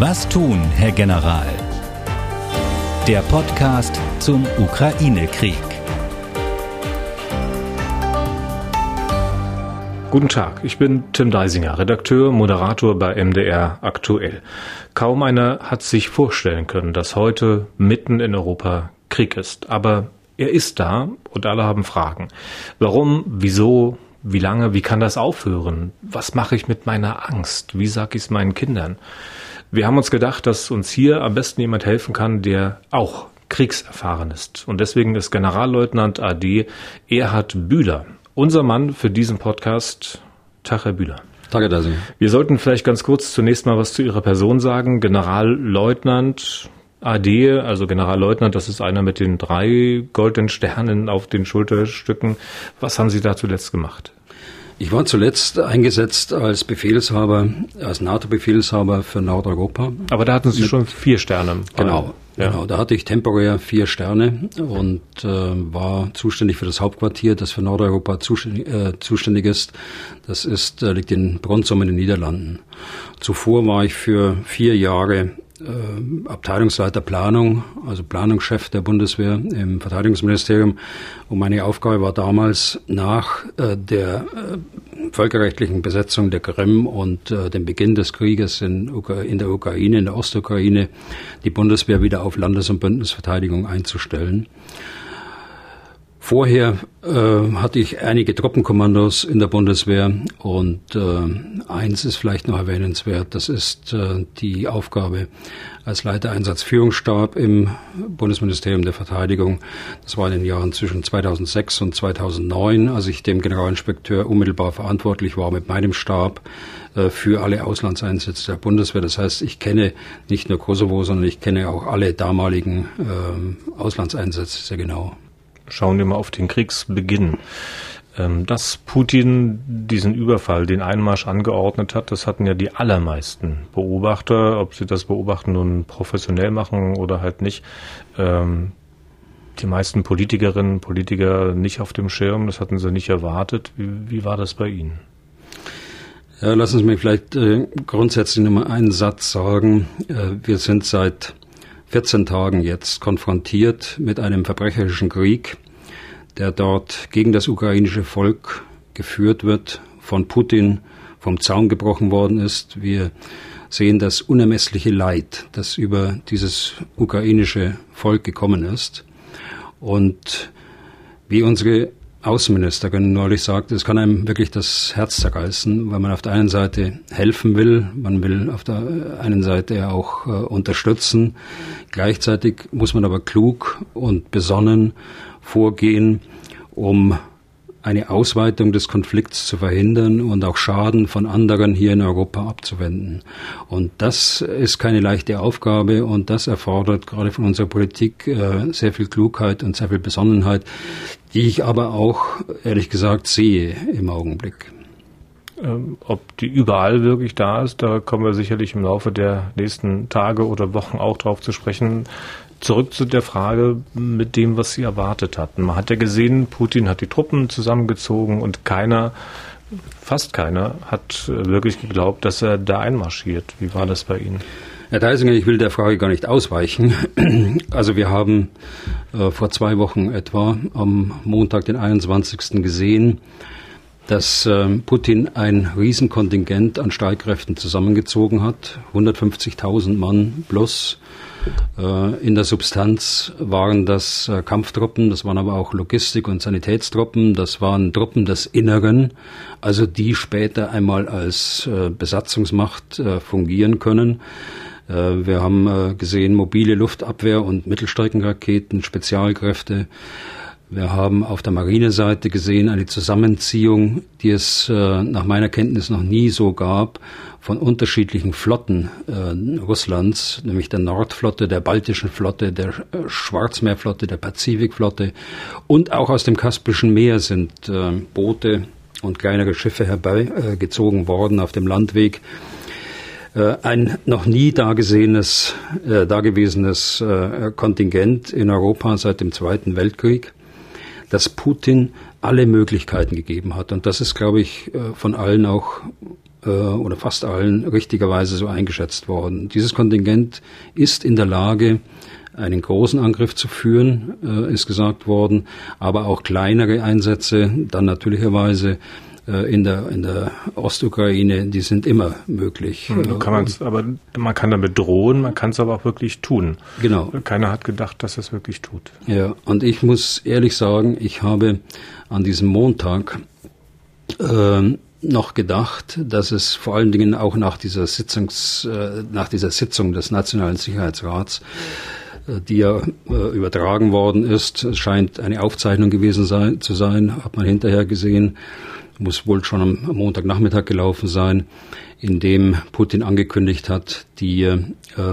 Was tun, Herr General? Der Podcast zum Ukraine-Krieg. Guten Tag, ich bin Tim Deisinger, Redakteur, Moderator bei MDR aktuell. Kaum einer hat sich vorstellen können, dass heute mitten in Europa Krieg ist. Aber er ist da und alle haben Fragen. Warum, wieso, wie lange, wie kann das aufhören? Was mache ich mit meiner Angst? Wie sage ich es meinen Kindern? Wir haben uns gedacht, dass uns hier am besten jemand helfen kann, der auch kriegserfahren ist. Und deswegen ist Generalleutnant AD Erhard Bühler unser Mann für diesen Podcast, Tag, Herr Bühler. Danke, Dasi. Wir sollten vielleicht ganz kurz zunächst mal was zu Ihrer Person sagen. Generalleutnant AD, also Generalleutnant, das ist einer mit den drei goldenen Sternen auf den Schulterstücken. Was haben Sie da zuletzt gemacht? Ich war zuletzt eingesetzt als Befehlshaber, als NATO-Befehlshaber für Nordeuropa. Aber da hatten Sie schon vier Sterne. Genau, ja. genau. Da hatte ich temporär vier Sterne und äh, war zuständig für das Hauptquartier, das für Nordeuropa zuständig, äh, zuständig ist. Das ist, äh, liegt in Bronsum in den Niederlanden. Zuvor war ich für vier Jahre äh, Abteilungsleiter Planung, also Planungschef der Bundeswehr im Verteidigungsministerium. Und meine Aufgabe war damals nach äh, der äh, völkerrechtlichen Besetzung der Krim und äh, dem Beginn des Krieges in, in der Ukraine, in der Ostukraine, die Bundeswehr wieder auf Landes- und Bündnisverteidigung einzustellen. Vorher äh, hatte ich einige Truppenkommandos in der Bundeswehr und äh, eins ist vielleicht noch erwähnenswert, das ist äh, die Aufgabe als Leiter Einsatzführungsstab im Bundesministerium der Verteidigung. Das war in den Jahren zwischen 2006 und 2009, als ich dem Generalinspekteur unmittelbar verantwortlich war mit meinem Stab äh, für alle Auslandseinsätze der Bundeswehr. Das heißt, ich kenne nicht nur Kosovo, sondern ich kenne auch alle damaligen äh, Auslandseinsätze sehr genau. Schauen wir mal auf den Kriegsbeginn. Ähm, dass Putin diesen Überfall, den Einmarsch angeordnet hat, das hatten ja die allermeisten Beobachter, ob sie das Beobachten nun professionell machen oder halt nicht. Ähm, die meisten Politikerinnen Politiker nicht auf dem Schirm, das hatten sie nicht erwartet. Wie, wie war das bei Ihnen? Ja, lassen Sie mich vielleicht äh, grundsätzlich nur mal einen Satz sagen. Äh, wir sind seit 14 Tagen jetzt konfrontiert mit einem verbrecherischen Krieg, der dort gegen das ukrainische Volk geführt wird, von Putin vom Zaun gebrochen worden ist. Wir sehen das unermessliche Leid, das über dieses ukrainische Volk gekommen ist. Und wie unsere Außenministerin neulich sagte, es kann einem wirklich das Herz zerreißen, weil man auf der einen Seite helfen will, man will auf der einen Seite auch äh, unterstützen. Gleichzeitig muss man aber klug und besonnen vorgehen, um eine Ausweitung des Konflikts zu verhindern und auch Schaden von anderen hier in Europa abzuwenden. Und das ist keine leichte Aufgabe und das erfordert gerade von unserer Politik äh, sehr viel Klugheit und sehr viel Besonnenheit, die ich aber auch, ehrlich gesagt, sehe im Augenblick. Ähm, ob die überall wirklich da ist, da kommen wir sicherlich im Laufe der nächsten Tage oder Wochen auch drauf zu sprechen zurück zu der Frage mit dem, was Sie erwartet hatten. Man hat ja gesehen, Putin hat die Truppen zusammengezogen und keiner, fast keiner, hat wirklich geglaubt, dass er da einmarschiert. Wie war das bei Ihnen? Herr Deisinger, ich will der Frage gar nicht ausweichen. Also wir haben äh, vor zwei Wochen etwa am Montag, den 21. gesehen, dass äh, Putin ein Riesenkontingent an Streitkräften zusammengezogen hat, 150.000 Mann plus äh, in der Substanz waren das äh, Kampftruppen, das waren aber auch Logistik- und Sanitätstruppen, das waren Truppen des Inneren, also die später einmal als äh, Besatzungsmacht fungieren können. Wir haben gesehen mobile Luftabwehr und Mittelstreckenraketen, Spezialkräfte. Wir haben auf der Marineseite gesehen eine Zusammenziehung, die es nach meiner Kenntnis noch nie so gab von unterschiedlichen Flotten äh, Russlands, nämlich der Nordflotte, der Baltischen Flotte, der äh, Schwarzmeerflotte, der Pazifikflotte und auch aus dem Kaspischen Meer sind äh, Boote und kleinere Schiffe herbeigezogen äh, worden auf dem Landweg. Äh, ein noch nie dagesehenes, äh, dagewesenes äh, Kontingent in Europa seit dem Zweiten Weltkrieg, das Putin alle Möglichkeiten gegeben hat. Und das ist, glaube ich, von allen auch oder fast allen richtigerweise so eingeschätzt worden. Dieses Kontingent ist in der Lage, einen großen Angriff zu führen, ist gesagt worden, aber auch kleinere Einsätze, dann natürlicherweise in der, in der Ostukraine, die sind immer möglich. Hm, kann man's, aber man kann damit drohen, man kann es aber auch wirklich tun. Genau. Keiner hat gedacht, dass es wirklich tut. Ja, und ich muss ehrlich sagen, ich habe an diesem Montag äh, noch gedacht, dass es vor allen Dingen auch nach dieser Sitzungs, äh, nach dieser Sitzung des Nationalen Sicherheitsrats äh, die ja äh, übertragen worden ist. Es scheint eine Aufzeichnung gewesen sein, zu sein, hat man hinterher gesehen, muss wohl schon am Montagnachmittag gelaufen sein, in dem Putin angekündigt hat, die äh,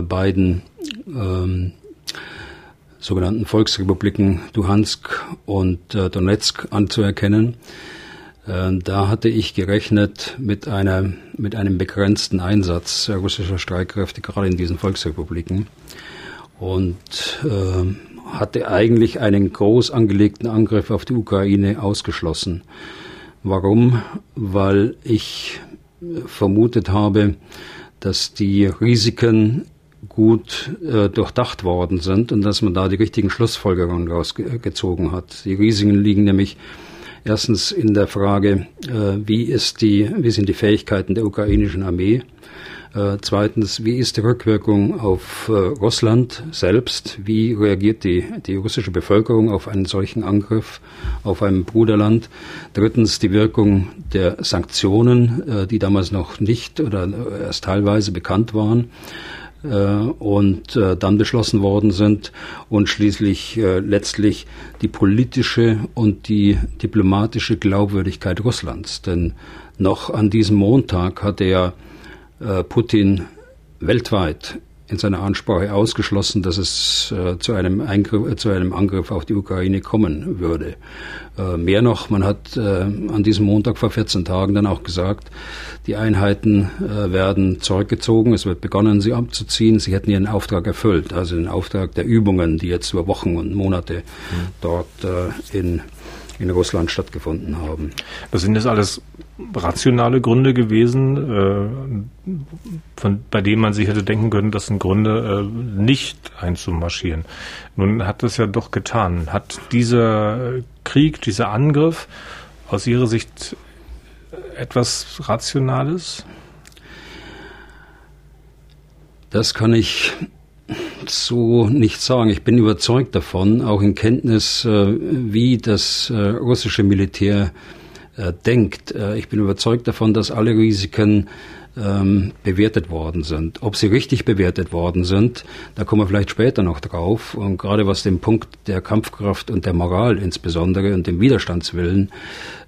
beiden ähm, sogenannten Volksrepubliken Luhansk und äh, Donetsk anzuerkennen. Äh, da hatte ich gerechnet mit, einer, mit einem begrenzten Einsatz russischer Streitkräfte gerade in diesen Volksrepubliken und äh, hatte eigentlich einen groß angelegten Angriff auf die Ukraine ausgeschlossen. Warum? Weil ich vermutet habe, dass die Risiken gut äh, durchdacht worden sind und dass man da die richtigen Schlussfolgerungen rausgezogen hat. Die Risiken liegen nämlich erstens in der Frage, äh, wie, ist die, wie sind die Fähigkeiten der ukrainischen Armee äh, zweitens, wie ist die Rückwirkung auf äh, Russland selbst? Wie reagiert die, die russische Bevölkerung auf einen solchen Angriff auf ein Bruderland? Drittens, die Wirkung der Sanktionen, äh, die damals noch nicht oder erst teilweise bekannt waren und dann beschlossen worden sind und schließlich letztlich die politische und die diplomatische Glaubwürdigkeit Russlands. Denn noch an diesem Montag hat er äh, Putin weltweit in seiner Ansprache ausgeschlossen, dass es äh, zu, einem Eingriff, äh, zu einem Angriff auf die Ukraine kommen würde. Äh, mehr noch, man hat äh, an diesem Montag vor 14 Tagen dann auch gesagt, die Einheiten äh, werden zurückgezogen, es wird begonnen, sie abzuziehen. Sie hätten ihren Auftrag erfüllt, also den Auftrag der Übungen, die jetzt über Wochen und Monate mhm. dort in in Russland stattgefunden haben. Das sind jetzt alles rationale Gründe gewesen, äh, von, bei denen man sich hätte denken können, das sind Gründe, äh, nicht einzumarschieren. Nun hat es ja doch getan. Hat dieser Krieg, dieser Angriff aus Ihrer Sicht etwas Rationales? Das kann ich so nicht sagen. Ich bin überzeugt davon, auch in Kenntnis, äh, wie das äh, russische Militär äh, denkt. Ich bin überzeugt davon, dass alle Risiken ähm, bewertet worden sind. Ob sie richtig bewertet worden sind, da kommen wir vielleicht später noch drauf. Und gerade was den Punkt der Kampfkraft und der Moral insbesondere und dem Widerstandswillen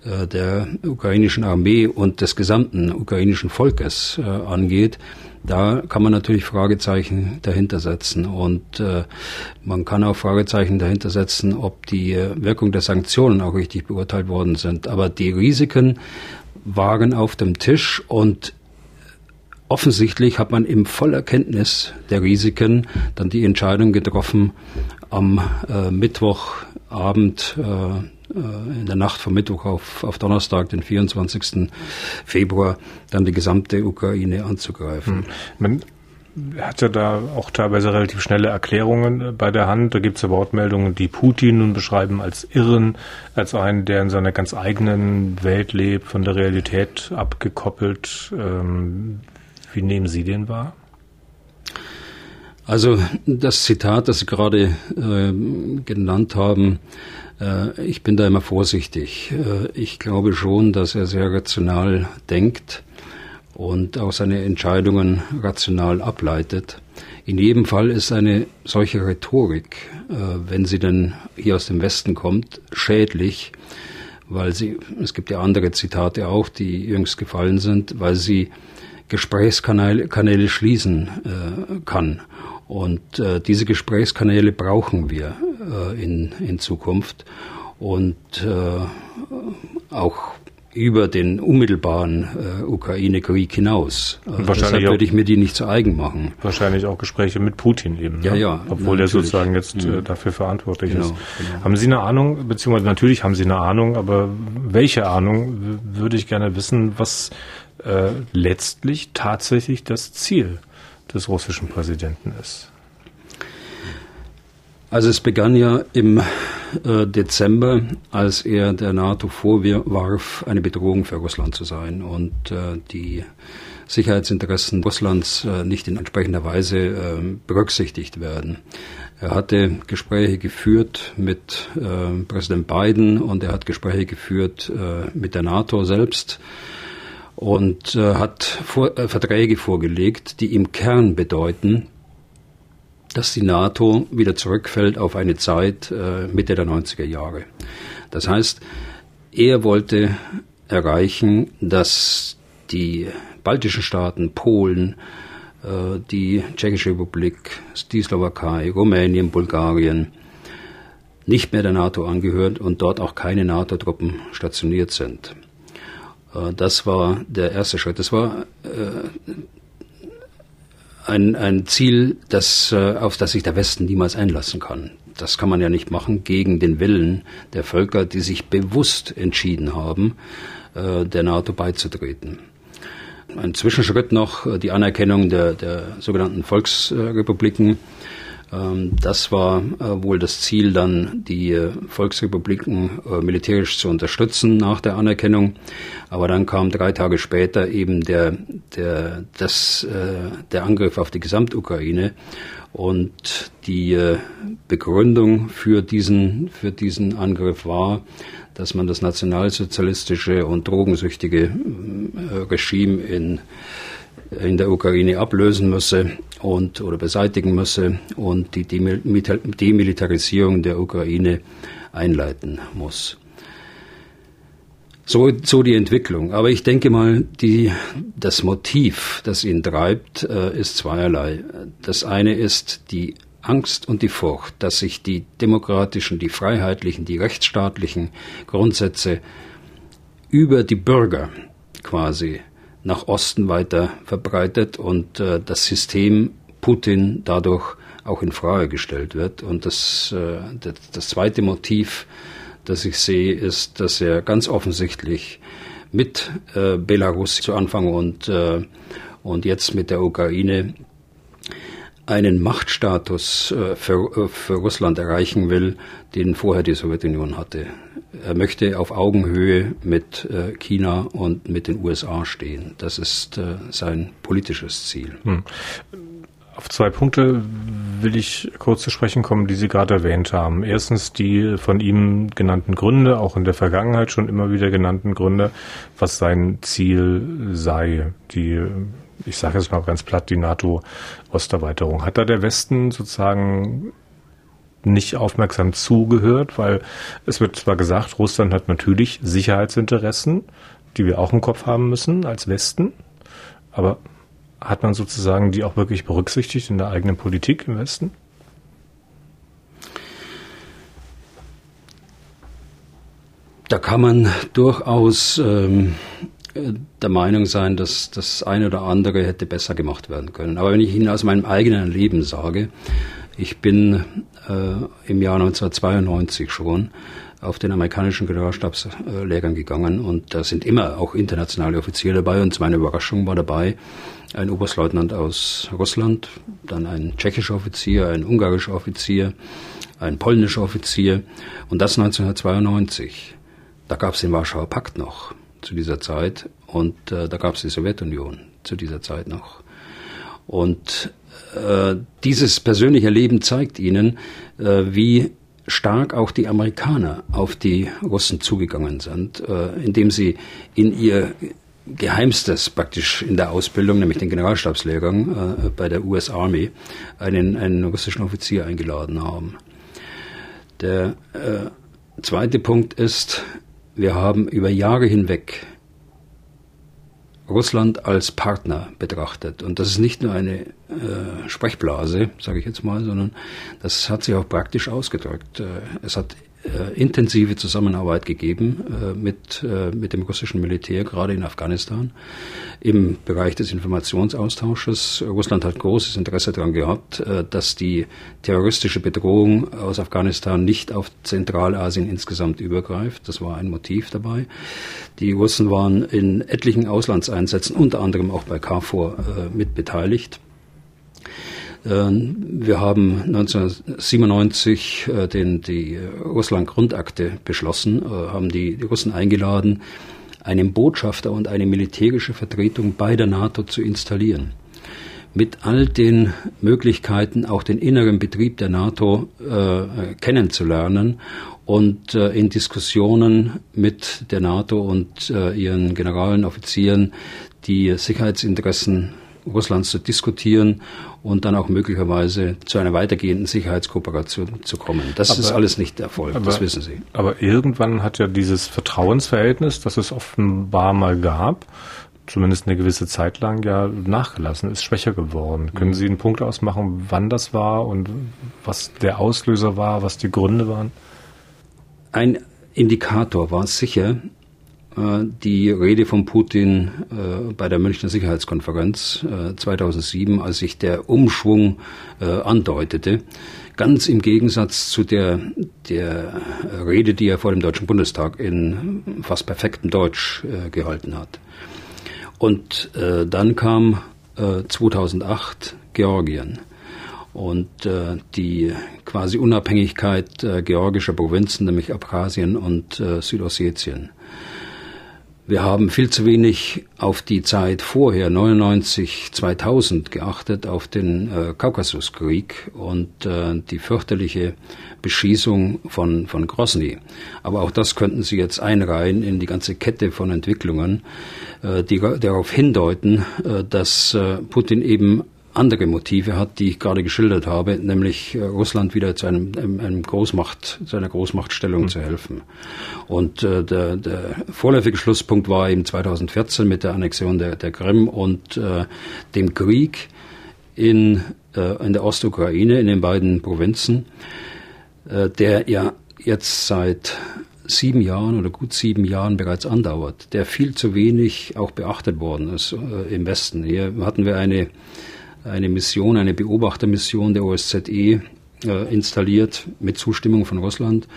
äh, der ukrainischen Armee und des gesamten ukrainischen Volkes äh, angeht, da kann man natürlich Fragezeichen dahinter setzen und äh, man kann auch Fragezeichen dahinter setzen, ob die äh, Wirkung der Sanktionen auch richtig beurteilt worden sind. Aber die Risiken waren auf dem Tisch und offensichtlich hat man im Vollerkenntnis der Risiken dann die Entscheidung getroffen, am äh, Mittwochabend äh, äh, in der Nacht vom Mittwoch auf, auf Donnerstag, den 24. Februar, dann die gesamte Ukraine anzugreifen. Hm. Man hat ja da auch teilweise relativ schnelle Erklärungen äh, bei der Hand. Da gibt es ja Wortmeldungen, die Putin nun beschreiben als Irren, als einen, der in seiner ganz eigenen Welt lebt, von der Realität abgekoppelt. Ähm, wie nehmen Sie den wahr? Also das Zitat, das Sie gerade äh, genannt haben, äh, ich bin da immer vorsichtig. Äh, ich glaube schon, dass er sehr rational denkt und auch seine Entscheidungen rational ableitet. In jedem Fall ist eine solche Rhetorik, äh, wenn sie denn hier aus dem Westen kommt, schädlich, weil sie, es gibt ja andere Zitate auch, die jüngst gefallen sind, weil sie Gesprächskanäle Kanäle schließen äh, kann. Und äh, diese Gesprächskanäle brauchen wir äh, in, in Zukunft. Und äh, auch über den unmittelbaren äh, Ukraine-Krieg hinaus. Also wahrscheinlich würde ich mir die nicht zu eigen machen. Wahrscheinlich auch Gespräche mit Putin eben. Ja, ne? ja. Obwohl der sozusagen jetzt äh, dafür verantwortlich genau, ist. Genau. Haben Sie eine Ahnung, beziehungsweise natürlich haben Sie eine Ahnung, aber welche Ahnung würde ich gerne wissen, was äh, letztlich tatsächlich das Ziel des russischen Präsidenten ist? Also es begann ja im äh, Dezember, als er der NATO vorwarf, eine Bedrohung für Russland zu sein und äh, die Sicherheitsinteressen Russlands nicht in entsprechender Weise äh, berücksichtigt werden. Er hatte Gespräche geführt mit Präsident Biden und er hat Gespräche geführt mit der NATO selbst und hat vor, Verträge vorgelegt, die im Kern bedeuten, dass die NATO wieder zurückfällt auf eine Zeit äh, Mitte der 90er Jahre. Das heißt, er wollte erreichen, dass die baltischen Staaten, Polen, äh, die Tschechische Republik, die Slowakei, Rumänien, Bulgarien nicht mehr der NATO angehört und dort auch keine NATO-Truppen stationiert sind. Äh, das war der erste Schritt. Das war äh, ein, ein Ziel, das, äh, auf das sich der Westen niemals einlassen kann. Das kann man ja nicht machen gegen den Willen der Völker, die sich bewusst entschieden haben, der NATO beizutreten. Ein Zwischenschritt noch, die Anerkennung der, der sogenannten Volksrepubliken das war äh, wohl das Ziel, dann die äh, Volksrepubliken äh, militärisch zu unterstützen nach der Anerkennung. Aber dann kam drei Tage später eben der, der, das, der Angriff auf die Gesamtukraine. Und die Begründung für diesen, für diesen Angriff war, dass man das nationalsozialistische und drogensüchtige Regime in in der Ukraine ablösen müsse und oder beseitigen müsse und die Demilitarisierung der Ukraine einleiten muss. So, so die Entwicklung. Aber ich denke mal, die, das Motiv, das ihn treibt, äh, ist zweierlei. Das eine ist die Angst und die Furcht, dass sich die demokratischen, die freiheitlichen, die rechtsstaatlichen Grundsätze über die Bürger quasi nach Osten weiter verbreitet und äh, das System Putin dadurch auch in Frage gestellt wird. Und das, äh, das, das zweite Motiv, das ich sehe, ist, dass er ganz offensichtlich mit äh, Belarus zu Anfang und, äh, und jetzt mit der Ukraine einen Machtstatus äh, für, äh, für Russland erreichen will, den vorher die Sowjetunion hatte. Er möchte auf Augenhöhe mit äh, China und mit den USA stehen. Das ist sein politisches Ziel. Hm. Auf zwei Punkte will ich kurz zu sprechen kommen, die Sie gerade erwähnt haben. Erstens die von ihm genannten Gründe, auch in der Vergangenheit schon immer wieder genannten Gründe, was sein Ziel sei. Die ich sage jetzt mal ganz platt, die NATO-Osterweiterung. Hat da der Westen sozusagen nicht aufmerksam zugehört, weil es wird zwar gesagt, Russland hat natürlich Sicherheitsinteressen, die wir auch im Kopf haben müssen als Westen, aber hat man sozusagen die auch wirklich berücksichtigt in der eigenen Politik im Westen? Da kann man durchaus ähm, der Meinung sein, dass das eine oder andere hätte besser gemacht werden können. Aber wenn ich Ihnen aus meinem eigenen Leben sage, ich bin äh, im Jahr 1992 schon auf den amerikanischen Generalstabslehrgang gegangen und da sind immer auch internationale Offiziere dabei und zu meiner Überraschung war dabei ein Oberstleutnant aus Russland, dann ein tschechischer Offizier, ein ungarischer Offizier, ein polnischer Offizier und das 1992. Da gab es den Warschauer Pakt noch zu dieser Zeit und äh, da gab es die Sowjetunion zu dieser Zeit noch. Und dieses persönliche Leben zeigt ihnen, äh, wie stark auch die Amerikaner auf die Russen zugegangen sind, äh, indem sie in ihr Geheimstes praktisch in der Ausbildung, nämlich den Generalstabslehrgang äh, bei der US Army, einen, einen russischen Offizier eingeladen haben. Der äh, zweite Punkt ist, wir haben über Jahre hinweg Russland als Partner betrachtet. Und das ist nicht nur eine äh, Sprechblase, sage ich jetzt mal, sondern das hat sich auch praktisch ausgedrückt. Äh, es hat äh, intensive Zusammenarbeit gegeben mit, mit dem russischen Militär, gerade in Afghanistan, im Bereich des Informationsaustausches. Russland hat großes Interesse daran gehabt, dass die terroristische Bedrohung aus Afghanistan nicht auf Zentralasien insgesamt übergreift. Das war ein Motiv dabei. Die Russen waren in etlichen Auslandseinsätzen, unter anderem auch bei KFOR, mit beteiligt. Ähm, wir haben 1997 äh, den, die Russland-Grundakte beschlossen, äh, haben die, die Russen eingeladen, einen Botschafter und eine militärische Vertretung bei der NATO zu installieren. Mit all den Möglichkeiten, auch den inneren Betrieb der NATO äh, kennenzulernen und äh, in Diskussionen mit der NATO und äh, ihren Generalen, Offizieren die Sicherheitsinteressen Russlands zu diskutieren und dann auch möglicherweise zu einer weitergehenden Sicherheitskooperation zu kommen. Das aber, ist alles nicht der Erfolg, aber, das wissen Sie. Aber irgendwann hat ja dieses Vertrauensverhältnis, das es offenbar mal gab, zumindest eine gewisse Zeit lang ja nachgelassen, ist schwächer geworden. Können Sie einen Punkt ausmachen, wann das war und was der Auslöser war, was die Gründe waren? Ein Indikator war sicher, die Rede von Putin äh, bei der Münchner Sicherheitskonferenz 2007, äh, als sich der Umschwung andeutete, ganz im Gegensatz zu der, der Rede, die er vor dem Deutschen Bundestag in fast perfektem Deutsch gehalten hat. Und dann kam 2008 Georgien und äh, die quasi Unabhängigkeit äh, georgischer Provinzen, nämlich Abkhazien und äh, Südossetien. Wir haben viel zu wenig auf die Zeit vorher, 99, 2000, geachtet, auf den äh, Kaukasuskrieg und äh, die fürchterliche Beschießung von, von Grosny. Aber auch das könnten Sie jetzt einreihen in die ganze Kette von Entwicklungen, äh, die darauf hindeuten, äh, dass äh, Putin eben andere Motive hat, die ich gerade geschildert habe, nämlich äh, Russland wieder zu einem, einem Großmacht, zu einer Großmachtstellung mhm. zu helfen. Und äh, der, der vorläufige Schlusspunkt war eben 2014 mit der Annexion der, der Krim und äh, dem Krieg in, äh, in der Ostukraine, in den beiden Provinzen, äh, der ja jetzt seit sieben Jahren oder gut sieben Jahren bereits andauert, der viel zu wenig auch beachtet worden ist äh, im Westen. Hier hatten wir eine eine Mission, eine Beobachtermission der OSZE äh, installiert mit Zustimmung von Russland,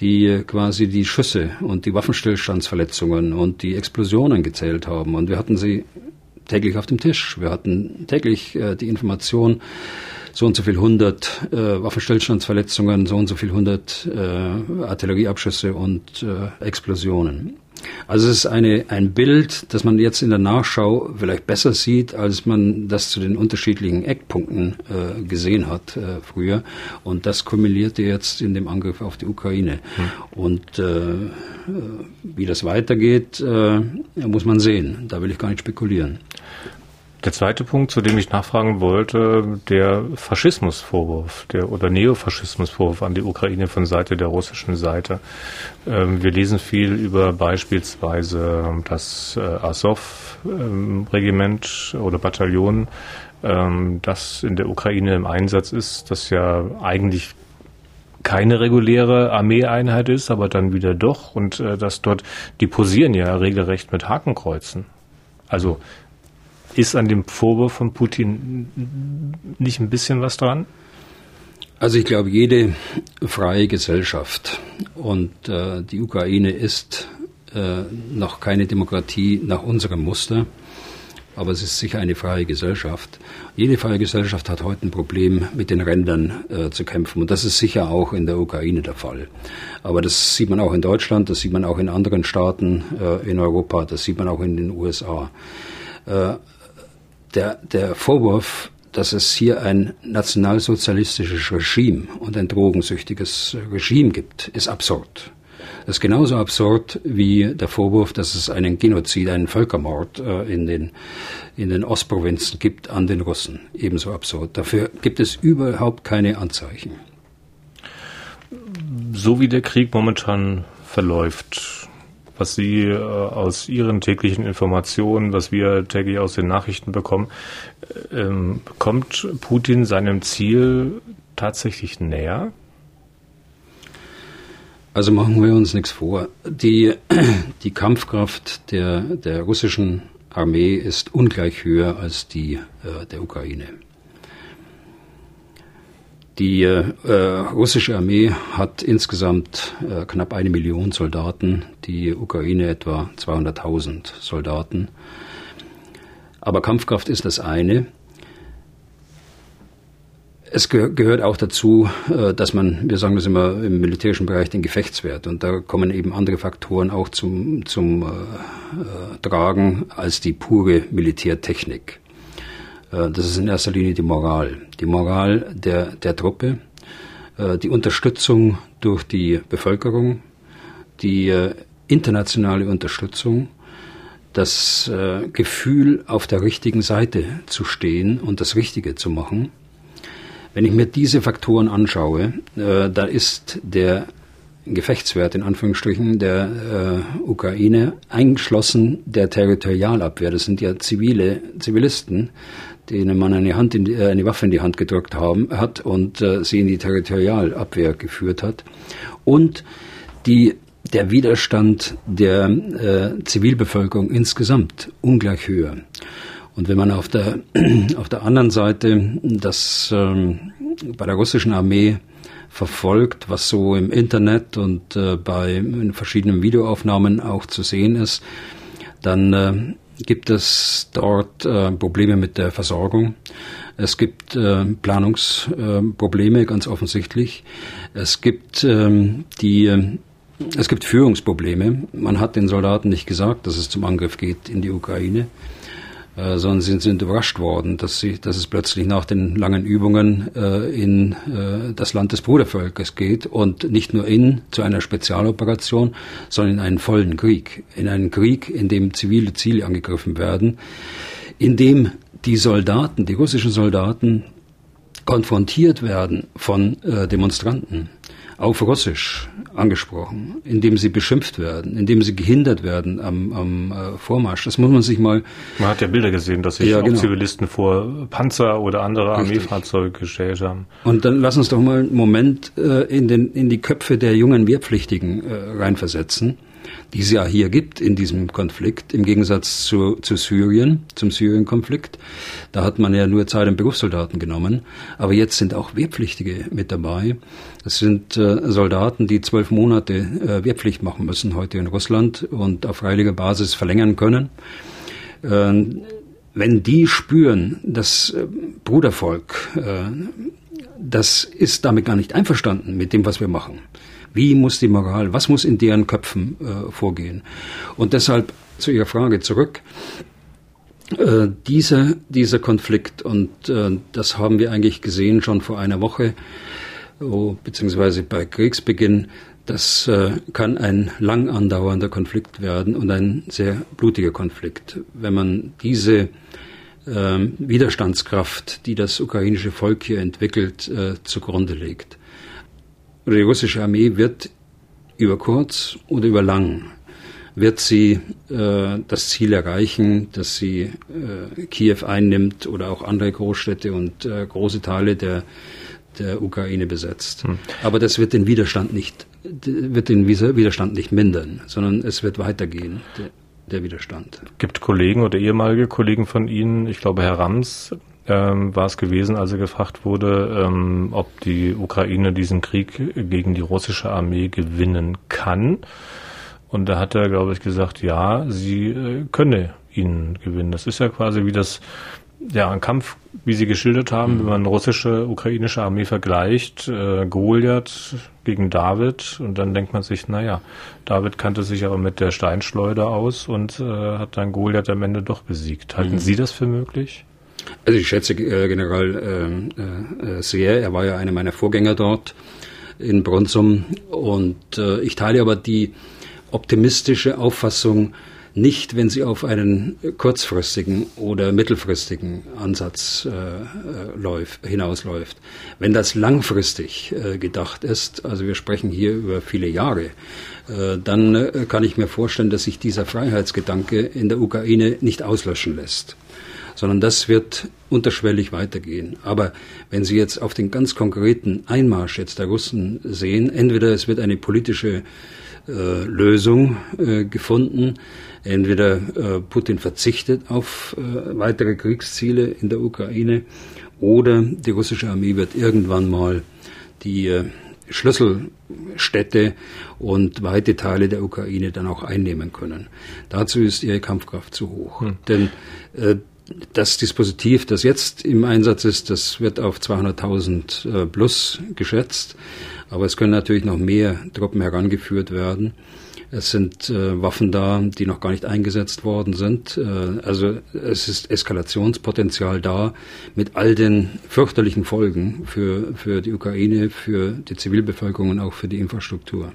die quasi die Schüsse und die Waffenstillstandsverletzungen und die Explosionen gezählt haben. Und wir hatten sie täglich auf dem Tisch. Wir hatten täglich äh, die Information, so und so viel hundert äh, Waffenstillstandsverletzungen, so und so viel hundert äh, Artillerieabschüsse und äh, Explosionen. Also es ist eine, ein Bild, das man jetzt in der Nachschau vielleicht besser sieht, als man das zu den unterschiedlichen Eckpunkten äh, gesehen hat äh, früher. Und das kumulierte jetzt in dem Angriff auf die Ukraine. Hm. Und äh, wie das weitergeht, äh, muss man sehen. Da will ich gar nicht spekulieren. Der zweite Punkt, zu dem ich nachfragen wollte, der Faschismusvorwurf der, oder Neofaschismusvorwurf an die Ukraine von Seite der russischen Seite. Ähm, wir lesen viel über beispielsweise das äh, Azov-Regiment oder Bataillon, ähm, das in der Ukraine im Einsatz ist, das ja eigentlich keine reguläre Armeeeinheit ist, aber dann wieder doch und äh, dass dort, die posieren ja regelrecht mit Hakenkreuzen. Also ist an dem Vorwurf von Putin nicht ein bisschen was dran? Also ich glaube, jede freie Gesellschaft und äh, die Ukraine ist äh, noch keine Demokratie nach unserem Muster, aber es ist sicher eine freie Gesellschaft. Jede freie Gesellschaft hat heute ein Problem mit den Rändern äh, zu kämpfen und das ist sicher auch in der Ukraine der Fall. Aber das sieht man auch in Deutschland, das sieht man auch in anderen Staaten äh, in Europa, das sieht man auch in den USA. Der, der Vorwurf, dass es hier ein nationalsozialistisches Regime und ein drogensüchtiges Regime gibt, ist absurd. Das ist genauso absurd wie der Vorwurf, dass es einen Genozid, einen Völkermord äh, in, den, in den Ostprovinzen gibt an den Russen. Ebenso absurd. Dafür gibt es überhaupt keine Anzeichen. So wie der Krieg momentan verläuft, was Sie äh, aus Ihren täglichen Informationen, was wir täglich aus den Nachrichten bekommen, äh, ähm, kommt Putin seinem Ziel tatsächlich näher? Also machen wir uns nichts vor. Die, die Kampfkraft der, der russischen Armee ist ungleich höher als die äh, der Ukraine. Die äh, russische Armee hat insgesamt äh, knapp eine Million Soldaten, die Ukraine etwa 200.000 Soldaten. Aber Kampfkraft ist das eine. Es gehört auch dazu, äh, dass man, wir sagen das immer im militärischen Bereich, den Gefechtswert. Und da kommen eben andere Faktoren auch zum, zum äh, äh Tragen als die pure Militärtechnik. Äh, das ist in erster Linie die Moral. Die Moral der, der Truppe, äh, die Unterstützung durch die Bevölkerung, die äh, internationale Unterstützung, das Gefühl, auf der richtigen Seite zu stehen und das Richtige zu machen. Wenn ich mir diese Faktoren anschaue, da ist der Gefechtswert in Anführungsstrichen der äh, Ukraine eingeschlossen der Territorialabwehr. Das sind ja zivile Zivilisten, denen man eine, Hand in die, äh, eine Waffe in die Hand gedrückt haben, hat und äh, sie in die Territorialabwehr geführt hat. Und die, der Widerstand der äh, Zivilbevölkerung insgesamt ungleich höher. Und wenn man auf der, auf der anderen Seite das ähm, bei der russischen Armee verfolgt, was so im Internet und äh, bei verschiedenen Videoaufnahmen auch zu sehen ist, dann äh, gibt es dort äh, Probleme mit der Versorgung. Es gibt äh, Planungsprobleme, äh, ganz offensichtlich. Es gibt ähm, die äh, es gibt Führungsprobleme. Man hat den Soldaten nicht gesagt, dass es zum Angriff geht in die Ukraine. Äh, sondern sie sind überrascht worden, dass, sie, dass es plötzlich nach den langen Übungen äh, in äh, das Land des Brudervölkers geht und nicht nur in zu einer Spezialoperation, sondern in einen vollen Krieg, in einen Krieg, in dem zivile Ziele angegriffen werden, in dem die Soldaten, die russischen Soldaten konfrontiert werden von äh, Demonstranten auf Russisch angesprochen, indem sie beschimpft werden, indem sie gehindert werden am, am äh, Vormarsch. Das muss man sich mal. Man hat ja Bilder gesehen, dass sich ja, genau. Zivilisten vor Panzer oder andere Armeefahrzeuge gestellt haben. Und dann lass uns doch mal einen Moment äh, in, den, in die Köpfe der jungen Wehrpflichtigen äh, reinversetzen die es ja hier gibt in diesem Konflikt, im Gegensatz zu, zu Syrien, zum Syrien-Konflikt. Da hat man ja nur Zeit- und Berufssoldaten genommen. Aber jetzt sind auch Wehrpflichtige mit dabei. Das sind äh, Soldaten, die zwölf Monate äh, Wehrpflicht machen müssen heute in Russland und auf freiwilliger Basis verlängern können. Äh, wenn die spüren, das äh, Brudervolk, äh, das ist damit gar nicht einverstanden mit dem, was wir machen. Wie muss die Moral, was muss in deren Köpfen äh, vorgehen? Und deshalb zu Ihrer Frage zurück. Äh, dieser, dieser Konflikt, und äh, das haben wir eigentlich gesehen schon vor einer Woche, oh, beziehungsweise bei Kriegsbeginn, das äh, kann ein lang andauernder Konflikt werden und ein sehr blutiger Konflikt. Wenn man diese äh, Widerstandskraft, die das ukrainische Volk hier entwickelt, äh, zugrunde legt die russische Armee wird über kurz oder über lang wird sie äh, das Ziel erreichen, dass sie äh, Kiew einnimmt oder auch andere Großstädte und äh, große Teile der, der Ukraine besetzt. Hm. Aber das wird den Widerstand nicht wird den Widerstand nicht mindern, sondern es wird weitergehen. Der, der Widerstand. Gibt Kollegen oder ehemalige Kollegen von Ihnen, ich glaube Herr Rams, ähm, war es gewesen, als er gefragt wurde, ähm, ob die Ukraine diesen Krieg gegen die russische Armee gewinnen kann. Und da hat er, glaube ich, gesagt, ja, sie äh, könne ihn gewinnen. Das ist ja quasi wie das, ja, ein Kampf, wie Sie geschildert haben, mhm. wenn man russische, ukrainische Armee vergleicht, äh, Goliath gegen David, und dann denkt man sich, naja, David kannte sich aber mit der Steinschleuder aus und äh, hat dann Goliath am Ende doch besiegt. Halten mhm. Sie das für möglich? Also ich schätze äh, General äh, äh, sehr. Er war ja einer meiner Vorgänger dort in Bronsum. Und ich teile aber die optimistische Auffassung nicht, wenn sie auf einen kurzfristigen oder mittelfristigen Ansatz läuft, hinausläuft. Wenn das langfristig gedacht ist, also wir sprechen hier über viele Jahre, dann kann ich mir vorstellen, dass sich dieser Freiheitsgedanke in der Ukraine nicht auslöschen lässt sondern das wird unterschwellig weitergehen. Aber wenn Sie jetzt auf den ganz konkreten Einmarsch jetzt der Russen sehen, entweder es wird eine politische äh, Lösung äh, gefunden, entweder äh, Putin verzichtet auf äh, weitere Kriegsziele in der Ukraine oder die russische Armee wird irgendwann mal die äh, Schlüsselstädte und weite Teile der Ukraine dann auch einnehmen können. Dazu ist ihre Kampfkraft zu hoch. Hm. Denn äh, das Dispositiv, das jetzt im Einsatz ist, das wird auf 200.000 äh, plus geschätzt. Aber es können natürlich noch mehr Truppen herangeführt werden. Es sind äh, Waffen da, die noch gar nicht eingesetzt worden sind. Äh, also es ist Eskalationspotenzial da mit all den fürchterlichen Folgen für, für die Ukraine, für die Zivilbevölkerung und auch für die Infrastruktur.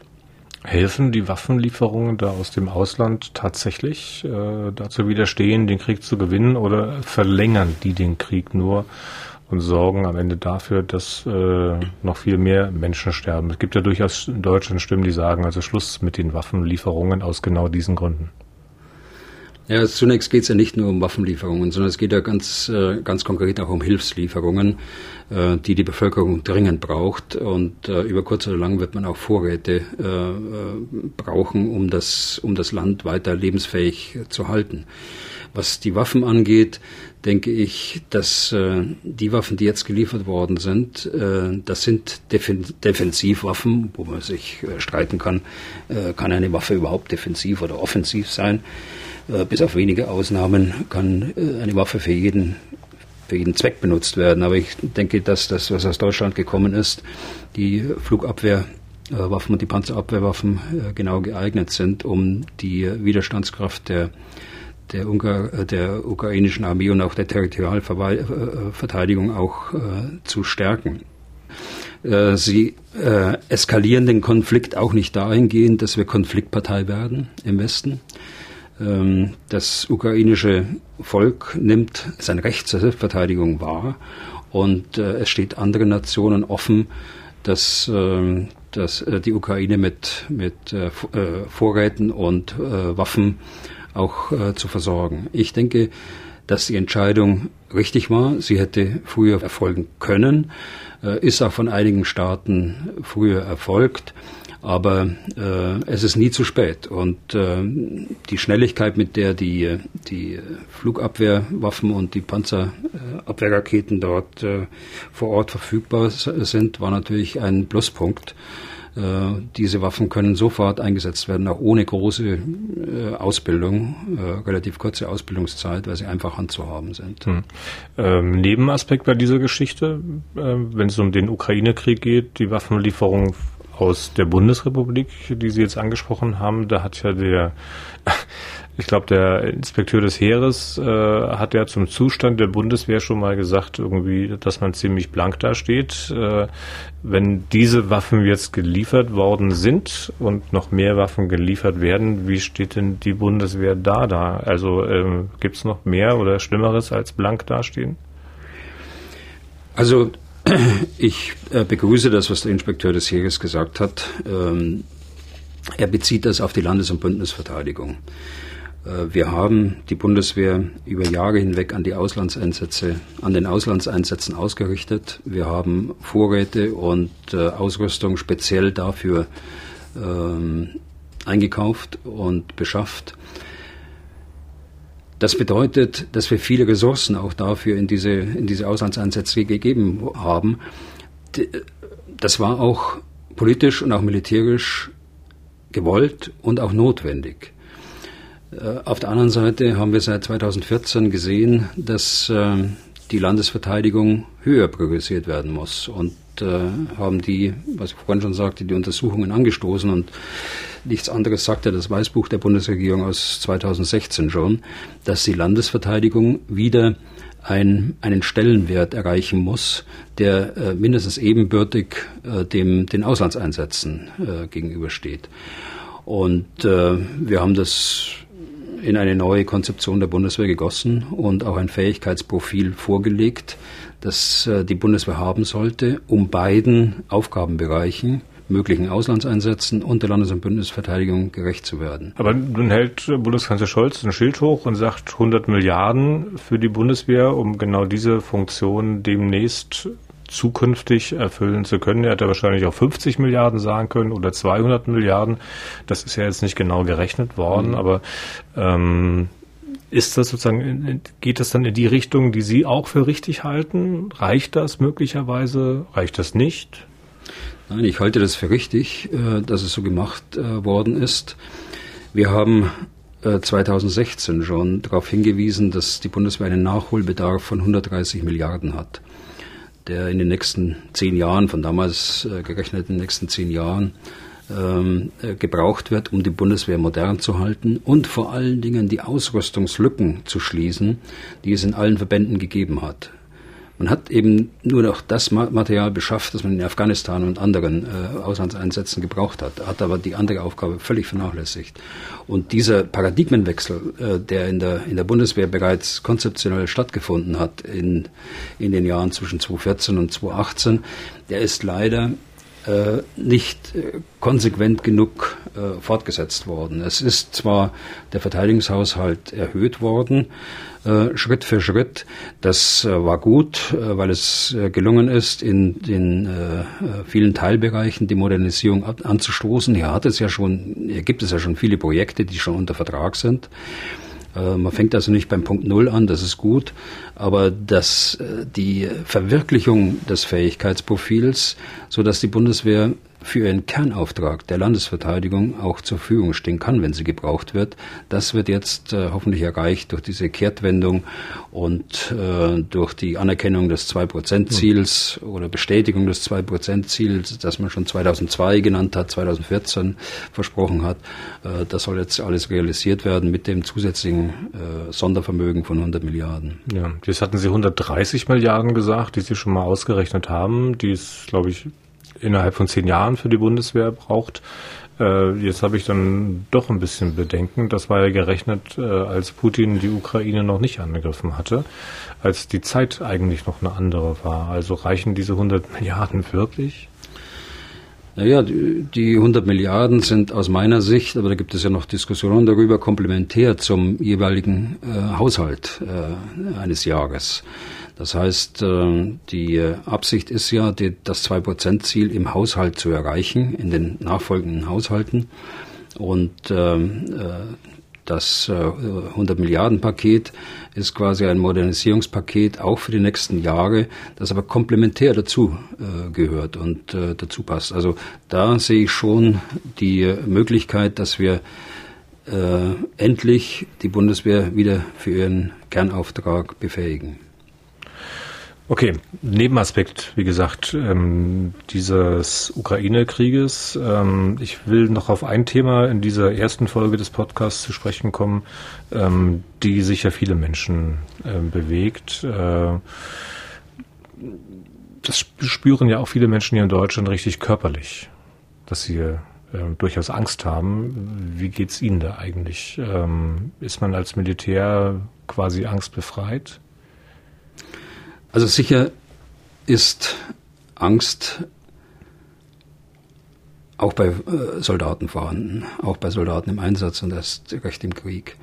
Helfen die Waffenlieferungen da aus dem Ausland tatsächlich äh, dazu widerstehen, den Krieg zu gewinnen oder verlängern die den Krieg nur? und sorgen am Ende dafür, dass äh, noch viel mehr Menschen sterben. Es gibt ja durchaus in Deutschland Stimmen, die sagen, also Schluss mit den Waffenlieferungen aus genau diesen Gründen. Ja, zunächst geht es ja nicht nur um Waffenlieferungen, sondern es geht ja ganz, äh, ganz konkret auch um Hilfslieferungen, äh, die die Bevölkerung dringend braucht. Und äh, über kurz oder lang wird man auch Vorräte brauchen, um das, um das Land weiter lebensfähig zu halten. Was die Waffen angeht, denke ich, dass äh, die Waffen, die jetzt geliefert worden sind, äh, das sind Defen Defensivwaffen, wo man sich äh, streiten kann, kann eine Waffe überhaupt defensiv oder offensiv sein. Äh, bis auf wenige Ausnahmen kann äh, eine Waffe für jeden für jeden Zweck benutzt werden. Aber ich denke, dass das, was aus Deutschland gekommen ist, die Flugabwehrwaffen und die Panzerabwehrwaffen genau geeignet sind, um die Widerstandskraft der der, Ungar, äh, der ukrainischen Armee und auch der Territorialverteidigung auch äh, zu stärken. Äh, sie äh, eskalieren den Konflikt auch nicht dahingehend, dass wir Konfliktpartei werden im Westen. Ähm, das ukrainische Volk nimmt sein Recht zur Selbstverteidigung wahr und äh, es steht anderen Nationen offen, dass, ähm, dass äh, die Ukraine mit, mit Vorräten und Waffen auch äh, zu versorgen. Ich denke, dass die Entscheidung richtig war. Sie hätte früher erfolgen können, äh, ist auch von einigen Staaten früher erfolgt. Aber äh, es ist nie zu spät. Und äh, die Schnelligkeit, mit der die, die Flugabwehrwaffen und die Panzerabwehrraketen dort äh, vor Ort verfügbar sind, war natürlich ein Pluspunkt. Äh, diese Waffen können sofort eingesetzt werden, auch ohne große äh, Ausbildung, äh, relativ kurze Ausbildungszeit, weil sie einfach handzuhaben sind. Hm. Ähm, Nebenaspekt bei dieser Geschichte, äh, wenn es um den Ukraine-Krieg geht, die Waffenlieferung aus der Bundesrepublik, die Sie jetzt angesprochen haben, da hat ja der ich glaube, der Inspekteur des Heeres äh, hat ja zum Zustand der Bundeswehr schon mal gesagt, irgendwie, dass man ziemlich blank dasteht. Äh, wenn diese Waffen jetzt geliefert worden sind und noch mehr Waffen geliefert werden, wie steht denn die Bundeswehr da da? Also ähm, gibt es noch mehr oder Schlimmeres als blank dastehen? Also ich äh, begrüße das, was der Inspekteur des Heeres gesagt hat. Ähm, er bezieht das auf die Landes- und Bündnisverteidigung. Äh, wir haben die Bundeswehr über Jahre hinweg an die Auslandseinsätze, an den Auslandseinsätzen ausgerichtet. Wir haben Vorräte und äh, Ausrüstung speziell dafür ähm, eingekauft und beschafft. Das bedeutet, dass wir viele Ressourcen auch dafür in diese, in diese Auslandseinsätze gegeben haben. Das war auch politisch und auch militärisch gewollt und auch notwendig. Äh, auf der anderen Seite haben wir seit 2014 gesehen, dass äh, die Landesverteidigung höher priorisiert werden muss und äh, haben die, was ich vorhin schon sagte, die Untersuchungen angestoßen und nichts anderes sagte das Weißbuch der Bundesregierung aus 2016 schon, dass die Landesverteidigung wieder ein, einen Stellenwert erreichen muss, der äh, mindestens ebenbürtig äh, dem, den Auslandseinsätzen äh, gegenübersteht. Und wir haben das in eine neue Konzeption der Bundeswehr gegossen und auch ein Fähigkeitsprofil vorgelegt, das äh, die Bundeswehr haben sollte, um beiden Aufgabenbereichen möglichen Auslandseinsätzen und der Landes- und Bündnisverteidigung gerecht zu werden. Aber nun hält Bundeskanzler Scholz ein Schild hoch und sagt 100 Milliarden für die Bundeswehr, um genau diese Funktion demnächst zukünftig erfüllen zu können. Er hätte wahrscheinlich auch 50 Milliarden sagen können oder 200 Milliarden. Das ist ja jetzt nicht genau gerechnet worden, mhm. aber ähm, ist das sozusagen, geht das dann in die Richtung, die Sie auch für richtig halten? Reicht das möglicherweise? Reicht das nicht? Nein, ich halte das für richtig, äh, dass es so gemacht äh, worden ist. Wir haben 2016 äh, schon darauf hingewiesen, dass die Bundeswehr einen Nachholbedarf von 130 Milliarden hat, der in den nächsten zehn Jahren, von damals gerechnet in den nächsten zehn Jahren, ähm, äh, gebraucht wird, um die Bundeswehr modern zu halten und vor allen Dingen die Ausrüstungslücken zu schließen, die es in allen Verbänden gegeben hat. Man hat eben nur noch das Material beschafft, das man in Afghanistan und anderen äh, Auslandseinsätzen gebraucht hat, hat aber die andere Aufgabe völlig vernachlässigt. Und dieser Paradigmenwechsel, äh, der in der, in der Bundeswehr bereits konzeptionell stattgefunden hat in, in den Jahren zwischen 2014 und 2018, der ist leider äh, nicht äh, konsequent genug äh, fortgesetzt worden. Es ist zwar der Verteidigungshaushalt erhöht worden, Schritt für Schritt. Das äh, war gut, äh, weil es gelungen ist, in den vielen Teilbereichen die Modernisierung anzustoßen. Hier hat es ja schon, hier gibt es ja schon viele Projekte, die schon unter Vertrag sind. Äh, man fängt also nicht beim Punkt Null an, das ist gut, aber dass äh, die Verwirklichung des Fähigkeitsprofils, so dass die Bundeswehr für ihren Kernauftrag der Landesverteidigung auch zur Verfügung stehen kann, wenn sie gebraucht wird. Das wird jetzt äh, hoffentlich erreicht durch diese Kehrtwendung und äh, durch die Anerkennung des 2-Prozent-Ziels mhm. oder Bestätigung des 2-Prozent-Ziels, das man schon 2002 genannt hat, 2014 versprochen hat. Äh, das soll jetzt alles realisiert werden mit dem zusätzlichen äh, Sondervermögen von 100 Milliarden. Ja, jetzt hatten Sie 130 Milliarden gesagt, die Sie schon mal ausgerechnet haben. Die ist, glaube ich, innerhalb von zehn Jahren für die Bundeswehr braucht. Äh, jetzt habe ich dann doch ein bisschen Bedenken. Das war ja gerechnet, äh, als Putin die Ukraine noch nicht angegriffen hatte, als die Zeit eigentlich noch eine andere war. Also reichen diese 100 Milliarden wirklich? Naja, die 100 Milliarden sind aus meiner Sicht, aber da gibt es ja noch Diskussionen darüber, komplementär zum jeweiligen äh, Haushalt äh, eines Jahres. Das heißt, äh, die Absicht ist ja, das 2-Prozent-Ziel im Haushalt zu erreichen, in den nachfolgenden Haushalten. Und ähm, äh, das 100 Milliarden Paket ist quasi ein Modernisierungspaket auch für die nächsten Jahre, das aber komplementär dazu äh, gehört und dazu passt. Also da sehe ich schon die Möglichkeit, dass wir endlich die Bundeswehr wieder für ihren Kernauftrag befähigen. Okay, Nebenaspekt, wie gesagt, ähm, dieses Ukraine-Krieges. Ähm, ich will noch auf ein Thema in dieser ersten Folge des Podcasts zu sprechen kommen, ähm, die sicher viele Menschen äh, bewegt. Äh, das spüren ja auch viele Menschen hier in Deutschland richtig körperlich, dass sie äh, durchaus Angst haben. Wie geht's Ihnen da eigentlich? Ähm, ist man als Militär quasi angstbefreit? Also sicher ist Angst auch bei äh, Soldaten vorhanden, auch bei Soldaten im Einsatz und erst recht im Krieg.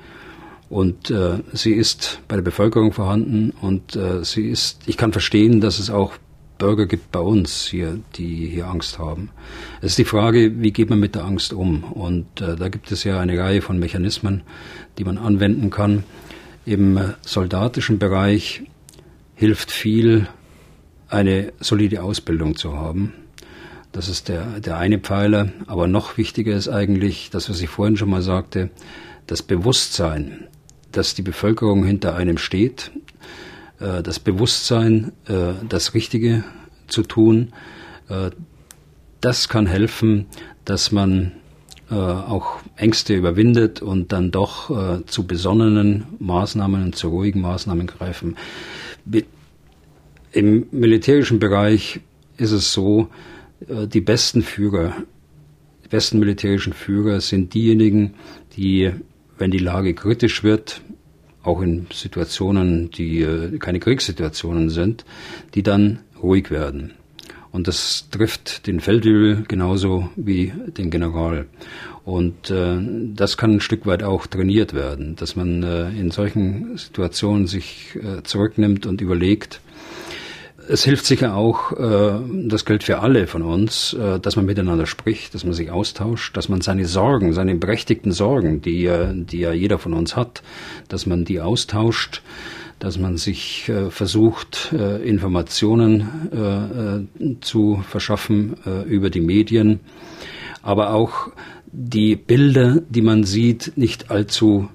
Und äh, sie ist bei der Bevölkerung vorhanden und äh, sie ist, ich kann verstehen, dass es auch Bürger gibt bei uns hier, die hier Angst haben. Es ist die Frage, wie geht man mit der Angst um? Und äh, da gibt es ja eine Reihe von Mechanismen, die man anwenden kann. Im äh, soldatischen Bereich hilft viel, eine solide Ausbildung zu haben. Das ist der, der eine Pfeiler. Aber noch wichtiger ist eigentlich, das, was ich vorhin schon mal sagte, das Bewusstsein, dass die Bevölkerung hinter einem steht, äh, das Bewusstsein, äh, das Richtige zu tun, äh, das kann helfen, dass man auch Ängste überwindet und dann doch zu besonnenen Maßnahmen und zu ruhigen Maßnahmen greifen. Im militärischen Bereich ist es so, äh, die besten Führer, die besten militärischen Führer sind diejenigen, die, wenn die Lage kritisch wird, auch in Situationen, die äh, keine Kriegssituationen sind, die dann ruhig werden. Und das trifft den Feldwebel genauso wie den General. Und äh, das kann ein Stück weit auch trainiert werden, dass man äh, in solchen Situationen sich äh, zurücknimmt und überlegt, es hilft sicher auch, äh, das gilt für alle von uns, äh, dass man miteinander spricht, dass man sich austauscht, dass man seine Sorgen, seine berechtigten Sorgen, die, die ja jeder von uns hat, dass man die austauscht, dass man sich äh, versucht, Informationen zu verschaffen über die Medien, aber auch die Bilder, die man sieht, nicht allzu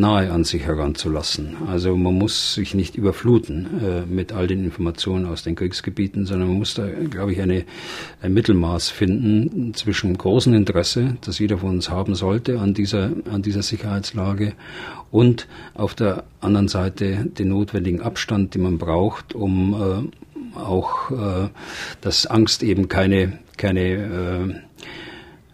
nahe an sich heranzulassen. Also man muss sich nicht überfluten äh, mit all den Informationen aus den Kriegsgebieten, sondern man muss da, glaube ich, eine, ein Mittelmaß finden zwischen großem Interesse, das jeder von uns haben sollte an dieser, an dieser Sicherheitslage und auf der anderen Seite den notwendigen Abstand, den man braucht, um äh, auch, äh, dass Angst eben keine, keine äh,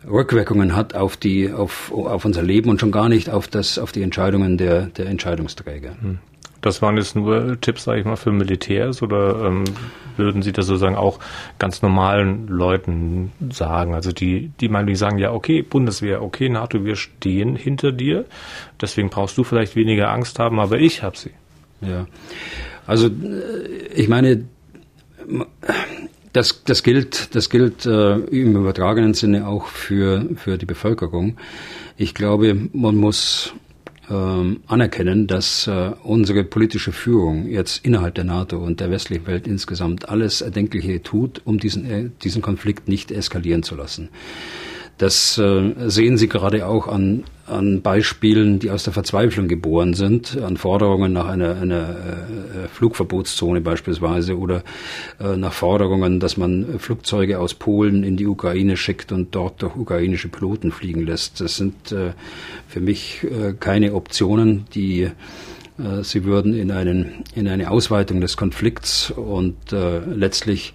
Rückwirkungen hat auf die, auf, auf unser Leben und schon gar nicht auf das, auf die Entscheidungen der, der Entscheidungsträger. Hm. Das waren jetzt nur Tipps, sage ich mal, für Militärs oder ähm, würden Sie das sozusagen auch ganz normalen Leuten sagen? Also die, die meinen, die sagen, ja, okay, Bundeswehr, okay, NATO, wir stehen hinter dir, deswegen brauchst du vielleicht weniger Angst haben, aber ich habe sie. Ja, also ich meine, das, das gilt, das gilt äh, im übertragenen Sinne auch für, für die Bevölkerung. Ich glaube, man muss ähm, anerkennen, dass äh, unsere politische Führung jetzt innerhalb der NATO und der westlichen Welt insgesamt alles Erdenkliche tut, um diesen, äh, diesen Konflikt nicht eskalieren zu lassen. Das äh, sehen Sie gerade auch an, an Beispielen, die aus der Verzweiflung geboren sind, an Forderungen nach einer, einer äh, Flugverbotszone beispielsweise oder äh, nach Forderungen, dass man Flugzeuge aus Polen in die Ukraine schickt und dort durch ukrainische Piloten fliegen lässt. Das sind äh, für mich äh, keine Optionen, die äh, Sie würden in, einen, in eine Ausweitung des Konflikts und äh, letztlich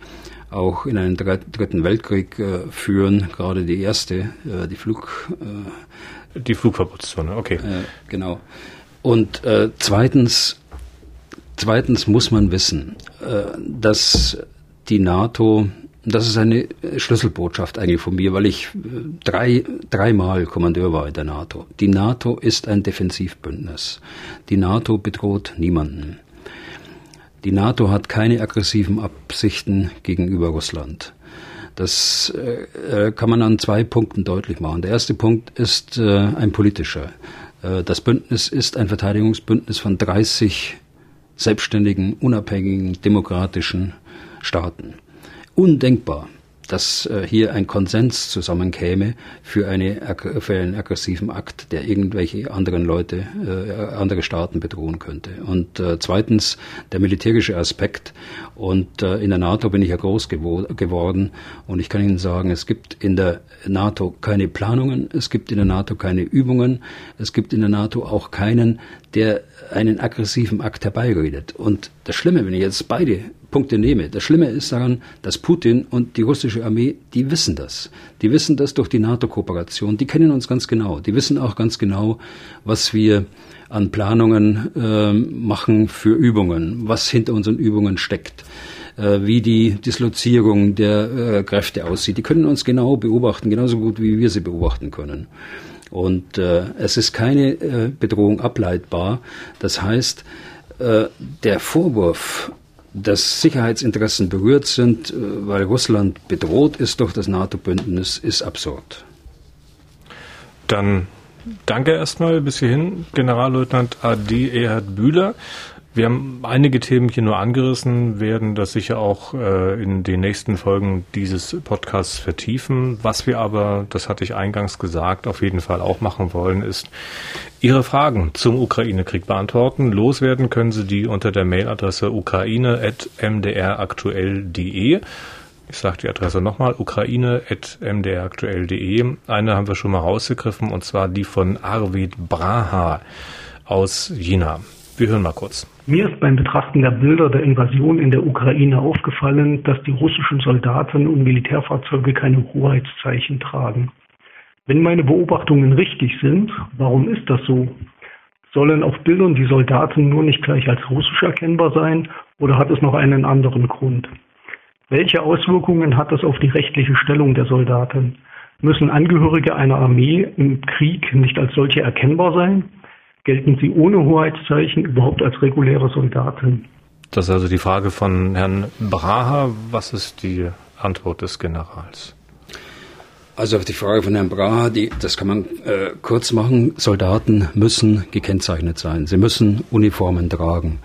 auch in einen dritten Weltkrieg äh, führen, gerade die erste, äh, die Flug. Äh, die Flugverbotszone, okay. Äh, genau. Und äh, zweitens, zweitens muss man wissen, äh, dass die NATO, das ist eine Schlüsselbotschaft eigentlich von mir, weil ich drei, dreimal Kommandeur war in der NATO. Die NATO ist ein Defensivbündnis. Die NATO bedroht niemanden. Die NATO hat keine aggressiven Absichten gegenüber Russland. Das äh, äh, kann man an zwei Punkten deutlich machen. Der erste Punkt ist äh, ein politischer. Äh, das Bündnis ist ein Verteidigungsbündnis von 30 selbstständigen, unabhängigen, demokratischen Staaten. Undenkbar, dass äh, hier ein Konsens zusammenkäme für, eine, für einen aggressiven Akt, der irgendwelche anderen Leute, äh, andere Staaten bedrohen könnte. Und äh, zweitens der militärische Aspekt. Und äh, in der NATO bin ich ja groß gewo geworden. Und ich kann Ihnen sagen, es gibt in der NATO keine Planungen, es gibt in der NATO keine Übungen, es gibt in der NATO auch keinen, der einen aggressiven Akt herbeiredet. Und das Schlimme, wenn ich jetzt beide Punkte nehme. Das Schlimme ist daran, dass Putin und die russische Armee, die wissen das. Die wissen das durch die NATO-Kooperation. Die kennen uns ganz genau. Die wissen auch ganz genau, was wir an Planungen äh, machen für Übungen, was hinter unseren Übungen steckt äh, wie die Dislozierung der äh, Kräfte aussieht. Die können uns genau beobachten, genauso gut wie wir sie beobachten können. Und äh, es ist keine äh, Bedrohung ableitbar. Das heißt, äh, der Vorwurf, dass Sicherheitsinteressen berührt sind, äh, weil Russland bedroht ist durch das NATO-Bündnis, ist absurd. Dann danke erstmal bis hierhin, Generalleutnant AD Erhard Bühler. Wir haben einige Themen hier nur angerissen, werden das sicher auch äh, in den nächsten Folgen dieses Podcasts vertiefen. Was wir aber, das hatte ich eingangs gesagt, auf jeden Fall auch machen wollen, ist Ihre Fragen zum Ukraine-Krieg beantworten. Loswerden können Sie die unter der Mailadresse ukraine.mdraktuell.de. Ich sage die Adresse nochmal, ukraine.mdraktuell.de. Eine haben wir schon mal rausgegriffen, und zwar die von Arvid Braha aus China. Wir hören mal kurz. Mir ist beim Betrachten der Bilder der Invasion in der Ukraine aufgefallen, dass die russischen Soldaten und Militärfahrzeuge keine Hoheitszeichen tragen. Wenn meine Beobachtungen richtig sind, warum ist das so? Sollen auf Bildern die Soldaten nur nicht gleich als russisch erkennbar sein oder hat es noch einen anderen Grund? Welche Auswirkungen hat das auf die rechtliche Stellung der Soldaten? Müssen Angehörige einer Armee im Krieg nicht als solche erkennbar sein? Gelten sie ohne Hoheitszeichen überhaupt als reguläre Soldaten? Das ist also die Frage von Herrn Braha. Was ist die Antwort des Generals? Also auf die Frage von Herrn Braha, die, das kann man äh, kurz machen. Soldaten müssen gekennzeichnet sein. Sie müssen Uniformen tragen.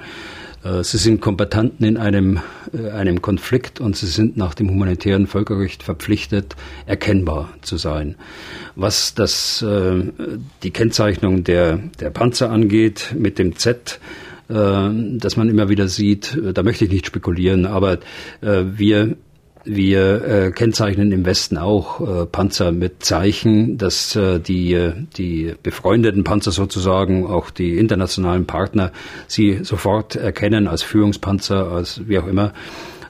Äh, sie sind Kombattanten in einem, äh, einem Konflikt und sie sind nach dem humanitären Völkerrecht verpflichtet, erkennbar zu sein. Was das, äh, die Kennzeichnung der, der Panzer angeht, mit dem Z, das man immer wieder sieht, da möchte ich nicht spekulieren, aber wir wir äh, kennzeichnen im Westen auch äh, Panzer mit Zeichen, dass äh, die, äh, die befreundeten Panzer sozusagen, auch die internationalen Partner, sie sofort erkennen als Führungspanzer, als wie auch immer.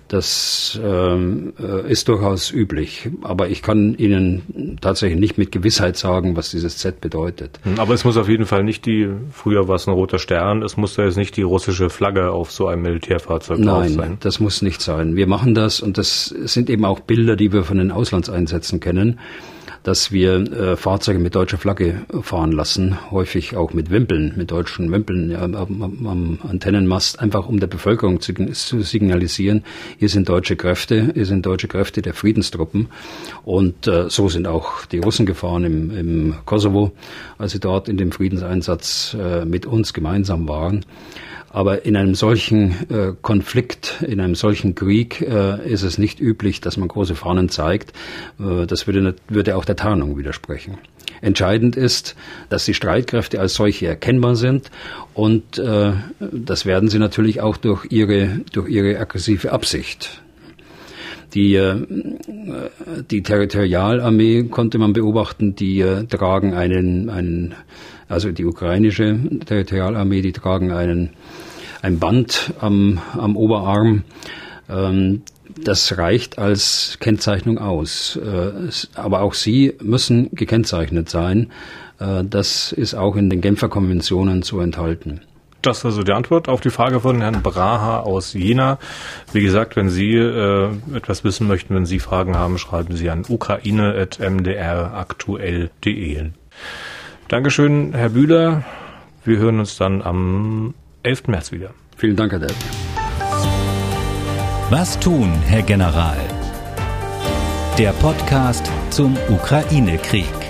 Das ähm, äh, ist durchaus üblich. Aber ich kann Ihnen tatsächlich nicht mit Gewissheit sagen, was dieses Z bedeutet. Hm, aber es muss auf jeden Fall nicht die, früher war es ein roter Stern, es muss da jetzt nicht die russische Flagge auf so einem Militärfahrzeug Nein, drauf sein. Nein, das muss nicht sein. Wir machen das und das sind eben auch Bilder, die wir von den Auslandseinsätzen kennen dass wir äh, Fahrzeuge mit deutscher Flagge fahren lassen, häufig auch mit Wimpeln, mit deutschen Wimpeln ja, am, am, Antennenmast, einfach um der Bevölkerung zu, zu, signalisieren, hier sind deutsche Kräfte, hier sind deutsche Kräfte der Friedenstruppen. Und äh, so sind auch die Russen gefahren im, im Kosovo, als sie dort in dem Friedenseinsatz äh, mit uns gemeinsam waren. Aber in einem solchen äh, Konflikt, in einem solchen Krieg äh, ist es nicht üblich, dass man große Fahnen zeigt. Äh, das würde, würde auch der Tarnung widersprechen. Entscheidend ist, dass die Streitkräfte als solche erkennbar sind und äh, das werden sie natürlich auch durch ihre, durch ihre aggressive Absicht. Die, äh, die Territorialarmee konnte man beobachten, die äh, tragen einen, einen, also die ukrainische Territorialarmee, die tragen einen ein Band am, am Oberarm. Ähm, das reicht als Kennzeichnung aus. Äh, aber auch sie müssen gekennzeichnet sein. Das ist auch in den Genfer Konventionen zu enthalten. Das ist also die Antwort auf die Frage von Herrn Braha aus Jena. Wie gesagt, wenn Sie äh, etwas wissen möchten, wenn Sie Fragen haben, schreiben Sie an ukraine.mdraktuell.de. Dankeschön, Herr Bühler. Wir hören uns dann am 11. März wieder. Vielen Dank, Herr Depp. Was tun, Herr General? Der Podcast zum Ukraine-Krieg.